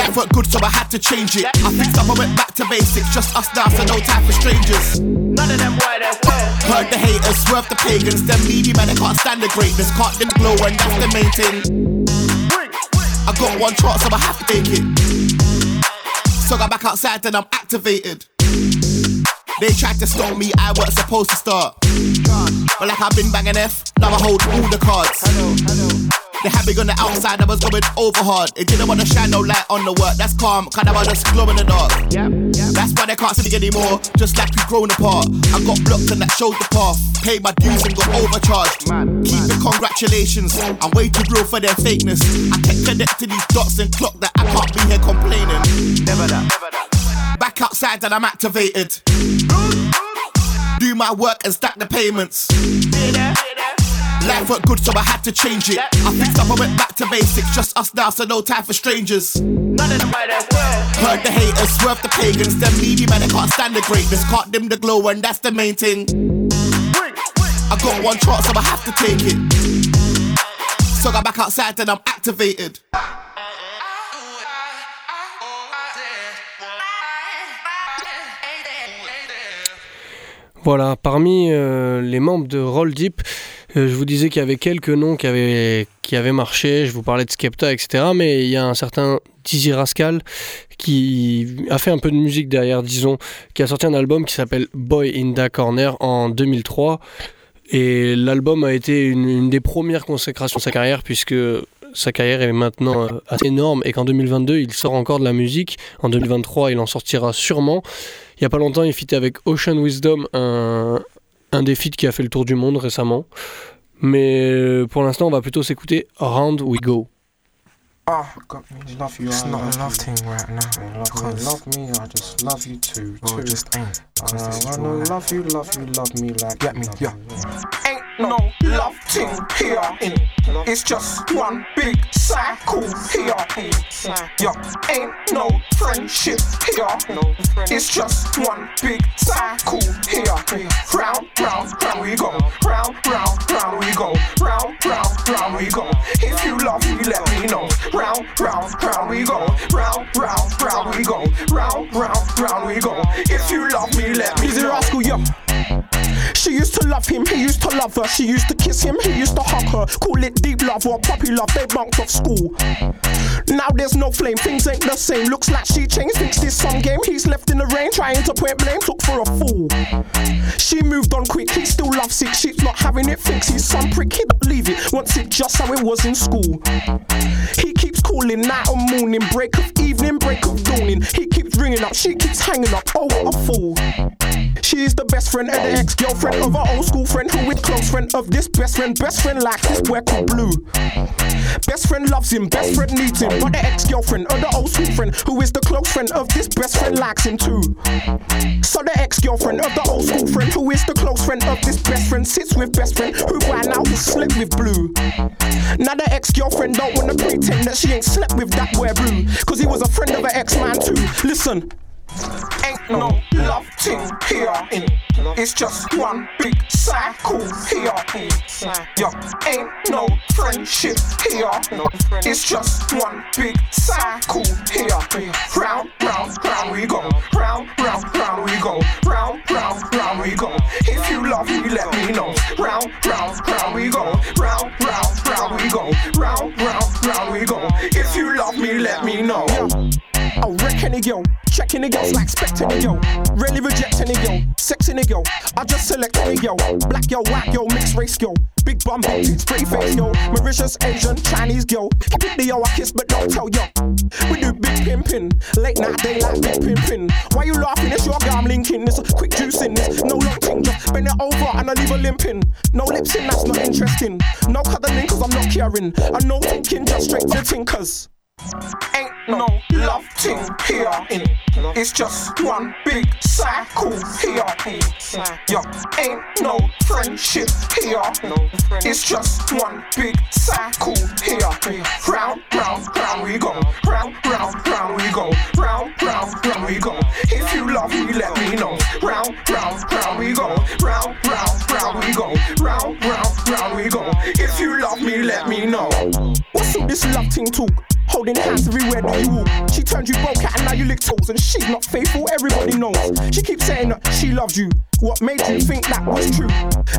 Life went good, so I had to change it. I fixed up, I went back to basics. Just us now, so no time for strangers. None of them were there. Heard the haters, swerve the pagans. Them needy man, they can't stand the greatness. Can't dim glow, and that's the main thing. I got one chance, so I have to take it. So I back outside, then I'm activated. They tried to stop me, I wasn't supposed to start. But like I've been banging F, now I hold all the cards. They had me on the outside, I was going over hard. It didn't wanna shine no light on the work, that's calm, kind of I just glow in the dark. yeah That's why they can't see me anymore, just like we've grown apart. I got blocked and that showed the path. Paid my dues and got overcharged. Keep it, congratulations. I'm way too real for their fakeness. I kept connecting these dots and clock that I can't be here complaining. Never that, never that. Back outside and I'm activated. Do my work and stack the payments. Life went good, so I had to change it. I fixed up, I went back to basics. Just us now, so no time for strangers. None of them Heard the haters, swerve the pagans. Them needy man, they can't stand the greatness. Can't dim the glow, and that's the main thing. I got one chance, so I have to take it. So I back outside, then I'm activated. Voilà, parmi euh, les membres de Roll Deep, je vous disais qu'il y avait quelques noms qui avaient, qui avaient marché, je vous parlais de Skepta, etc. Mais il y a un certain Dizzy Rascal qui a fait un peu de musique derrière, disons, qui a sorti un album qui s'appelle Boy in the Corner en 2003. Et l'album a été une, une, des premières consécrations de sa carrière, puisque sa carrière est maintenant euh, assez énorme et qu'en 2022, il sort encore de la musique. En 2023, il en sortira sûrement. Il n'y a pas longtemps, il fitait avec Ocean Wisdom, un, un des feats qui a fait le tour du monde récemment. Mais euh, pour l'instant, on va plutôt s'écouter Around We Go. Ah, got me. Love you. It's I not love a love you. thing right now. Yeah, love, me, Cause- love me, I just love you too. Well, too. it just ain't. Cause Uh, this is I real wanna life. love you, love you, love me like Get me, love yeah. me, Ain't no love thing here. It's just one big cycle here. Yeah, ain't no friendship here. It's just one big cycle here. Round, round, round we go. Round, round, round we go. Round, round, round we go. If you love me, let me know. Round, round, round we go. Round, round, round we go. Round, round, round we go. If you love me, let me know. rascal, yo. She used to love him, he used to love her. She used to kiss him, he used to hug her. Call it deep love or puppy love, they bunked off school. Now there's no flame, things ain't the same. Looks like she changed, thinks this some game. He's left in the rain, trying to point blame, took for a fool. She moved on quick, he still lovesick. She's not having it fixed. He's some prick, he don't leave it. Wants it just how it was in school. He keeps calling night or morning, break of evening, break of dawning. He keeps ringing up, she keeps hanging up. Oh, what a fool. She's the best friend of the ex girlfriend of our old school friend, who is close friend of this best friend. Best friend like this boy called Blue. Best friend loves him, best friend needs him. But the ex girlfriend of the old school friend, who is the close friend of this best friend, likes him too. So the ex girlfriend of the old school friend, who is the close friend of this best friend, sits with best friend, who by now has slept with Blue. Now the ex girlfriend don't wanna pretend that she ain't slept with that boy Blue, cause he was a friend of her ex man too. Listen. Ain't no love here. It's just one big cycle here. Yeah, ain't no friendship here. It's just one big cycle here. Round, round, round we go. Round, round, round we go. Round, round, round we go. If you love me, let me know. Round, round, round we go. Round, round, round we go. Round, round, round we go. If you love me, let me know. I wreck any girl, check any girls like spect any girl. Really reject any girl, sex any girl. I just select any girl. Black girl, white girl, mixed race girl. Big bum, big tits, pretty face girl. Mauritius, Asian, Chinese girl. Pick the yo I kiss but don't tell yo. We do big pimping, late night daylight big pimping. Why you laughing? It's your guy I'm linking. It's a quick juice in this, no long thing. Just bend it over and I leave a limping. No lips in, that's not interesting. No cuddling cause I'm not caring. And no thinking, just straight to tinkers. Ain't no love thing here. It's just one big cycle here. Yeah, ain't no friendship here. It's just one big cycle here. Round, round, round we go. Round, round, round we go. Round, round, round we go. If you love me, let me know. Round, round, round we go. Round, round, round we go. Round, round, round we go. If you love me, let me know. What's all this love thing talk? Holding hands everywhere that you walk. She turned you broke out and now you lick toes. And she's not faithful, everybody knows. She keeps saying that she loves you. What made you think that was true?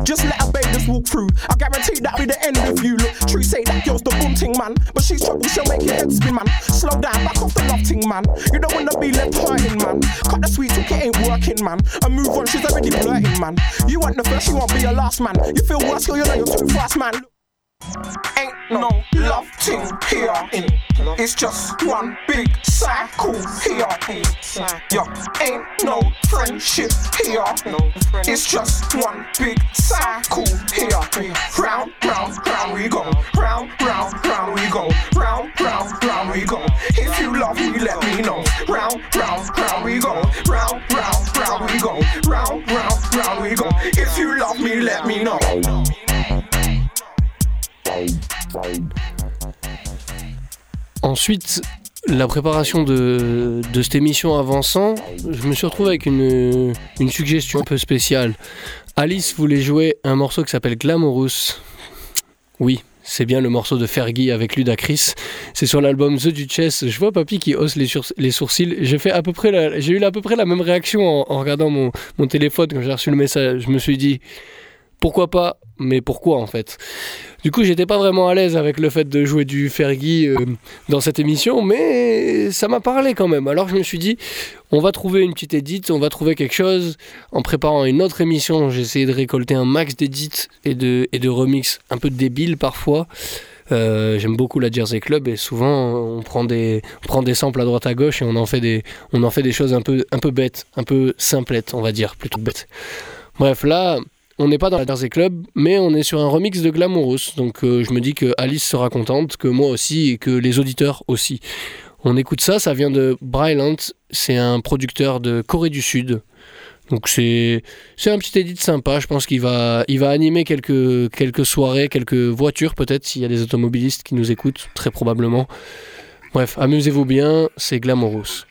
Just let a babe walk through. I guarantee that'll be the end of you. Look, true say that girl's the boom ting man. But she's trouble, she'll make your head spin, man. Slow down, back off the love ting, man. You don't wanna be left hurting, man. Cut the sweet talk, it ain't working, man. And move on, she's already flirting, man. You want the first, you won't be your last, man. You feel worse, girl, you know you're too fast, man. Ain't no love thing here. It's just one big cycle here. Yeah, ain't no friendship here. It's just one big cycle here. Round, round, round we go. Round, round, round we go. Round, round, round we go. If you love me, let me know. Round, round, round we go. Round, round, round we go. Round, round, round we go. If you love me, let me know. Ensuite, la préparation de, de cette émission avançant, je me suis retrouvé avec une, suggestion un peu spéciale. Alice voulait jouer un morceau qui s'appelle Glamorous. Oui, c'est bien le morceau de Fergie avec Ludacris. C'est sur l'album The Duchess. Je vois Papy qui hausse les, sourcils. J'ai fait à peu près eu à peu près la même réaction en, en regardant mon, mon téléphone quand j'ai reçu le message. Je me suis dit pourquoi pas, mais pourquoi en fait? Du coup, j'étais pas vraiment à l'aise avec le fait de jouer du Fergie euh, dans cette émission, mais ça m'a parlé quand même. Alors je me suis dit, on va trouver une petite édite, on va trouver quelque chose. En préparant une autre émission, j'ai essayé de récolter un max d'édits et de, et de remix un peu débiles parfois. Euh, J'aime beaucoup la Jersey Club et souvent on prend des, prend des samples à droite à gauche et on en fait des, on en fait des choses un peu, un peu bêtes, un peu simplettes, on va dire, plutôt bêtes. Bref, là, on n'est pas dans la Jersey Club, mais on est sur un remix de Glamorous. Donc euh, je me dis que Alice sera contente, que moi aussi et que les auditeurs aussi. On écoute ça, ça vient de Brylant, c'est un producteur de Corée du Sud. Donc c'est c'est un petit edit sympa, je pense qu'il va il va animer quelques quelques soirées, quelques voitures peut-être s'il y a des automobilistes qui nous écoutent, très probablement. Bref, amusez-vous bien, c'est Glamorous.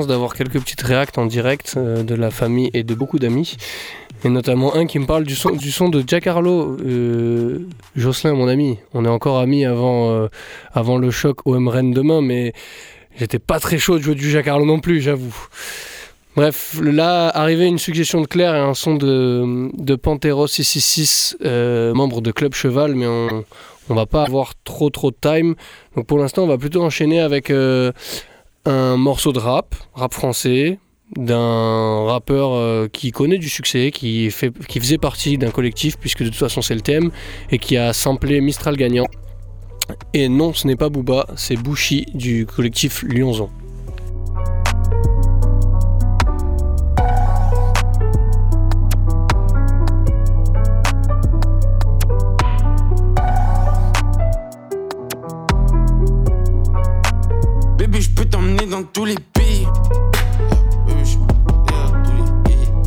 D'avoir quelques petites réacts en direct euh, de la famille et de beaucoup d'amis. Et notamment un qui me parle du son, du son de Giancarlo. Euh, Jocelyn, mon ami. On est encore amis avant, euh, avant le choc OM Rennes demain, mais j'étais pas très chaud de jouer du Giancarlo non plus, j'avoue. Bref, là, arrivé une suggestion de Claire et un son de, de Pantero 666, euh, membre de Club Cheval, mais on, on va pas avoir trop trop de time. Donc pour l'instant, on va plutôt enchaîner avec un morceau de rap, rap français, d'un rappeur euh, qui connaît du succès, qui, qui faisait partie d'un collectif, puisque de toute façon c'est le thème, et qui a samplé Mistral gagnant. Et non, ce n'est pas Booba, c'est Bouchy du collectif Lyonzon. Je peux t'emmener dans tous les pays.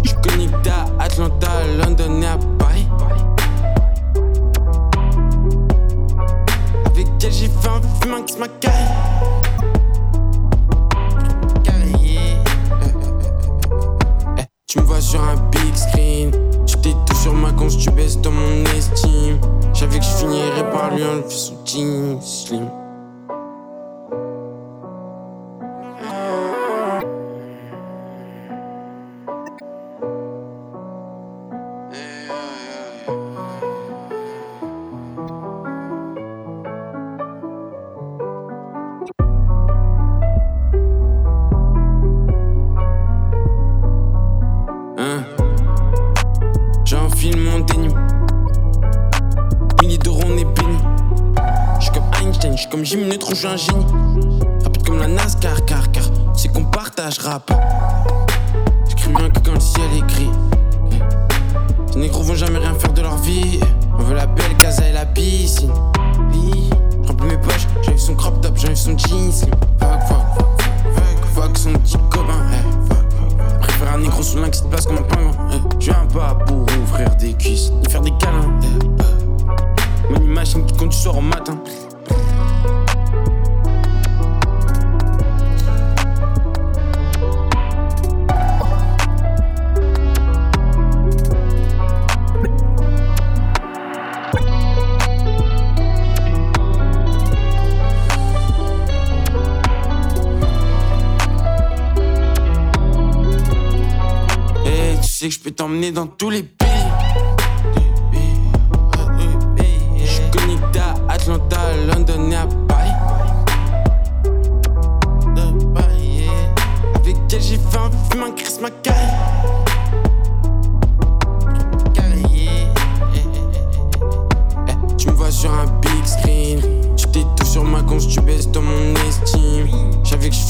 Je connecté à Atlanta, London et à Paris. Avec elle, j'ai fait un film. Carré. Eh, Tu me vois sur un big screen. Tu t'es tout sur ma conce, tu baisses dans mon estime. J'avais que je finirais par lui enlever son slim.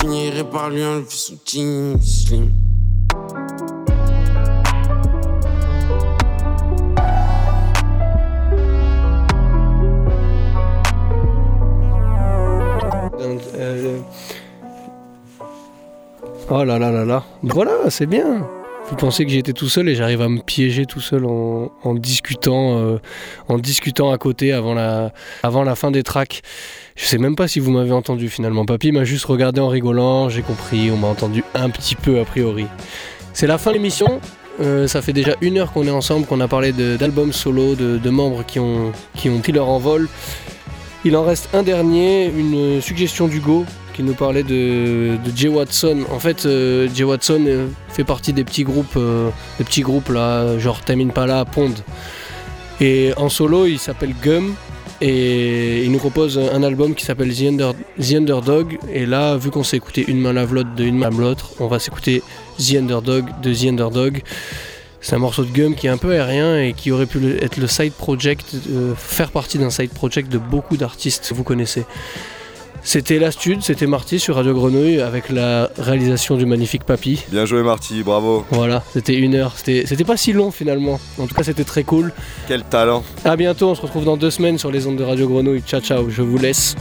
Finirais par lui enlever son team slim. Oh là là là là. Voilà, c'est bien. Vous pensez que j'étais tout seul et j'arrive à me piéger tout seul en, euh, discutant à côté avant la, fin des tracks? Je sais même pas si vous m'avez entendu finalement. Papy m'a juste regardé en rigolant, j'ai compris, on m'a entendu un petit peu a priori. C'est la fin de l'émission. Euh, ça fait déjà une heure qu'on est ensemble, qu'on a parlé d'albums solo, de, de membres qui ont, qui ont pris leur envol. Il en reste un dernier, une suggestion d'Hugo qui nous parlait de, de Jay Watson. En fait, euh, Jay Watson euh, fait partie des petits groupes, euh, des petits groupes là, genre Tamine Pala, Pond. Et en solo, il s'appelle Gum et il nous propose un album qui s'appelle The, Under- The Underdog. Et là, vu qu'on s'est écouté une main lave l'autre de une main l'autre, on va s'écouter The Underdog de The Underdog. C'est un morceau de Gum qui est un peu aérien et qui aurait pu être le side project, faire partie d'un side project de beaucoup d'artistes que vous connaissez. C'était l'Astude, c'était Marty sur Radio Grenouille avec la réalisation du magnifique Papy. Bien joué Marty, bravo. Voilà, c'était une heure. C'était pas si long finalement. En tout cas, c'était très cool. Quel talent. À bientôt, on se retrouve dans deux semaines sur les ondes de Radio Grenouille. Ciao, ciao, je vous laisse.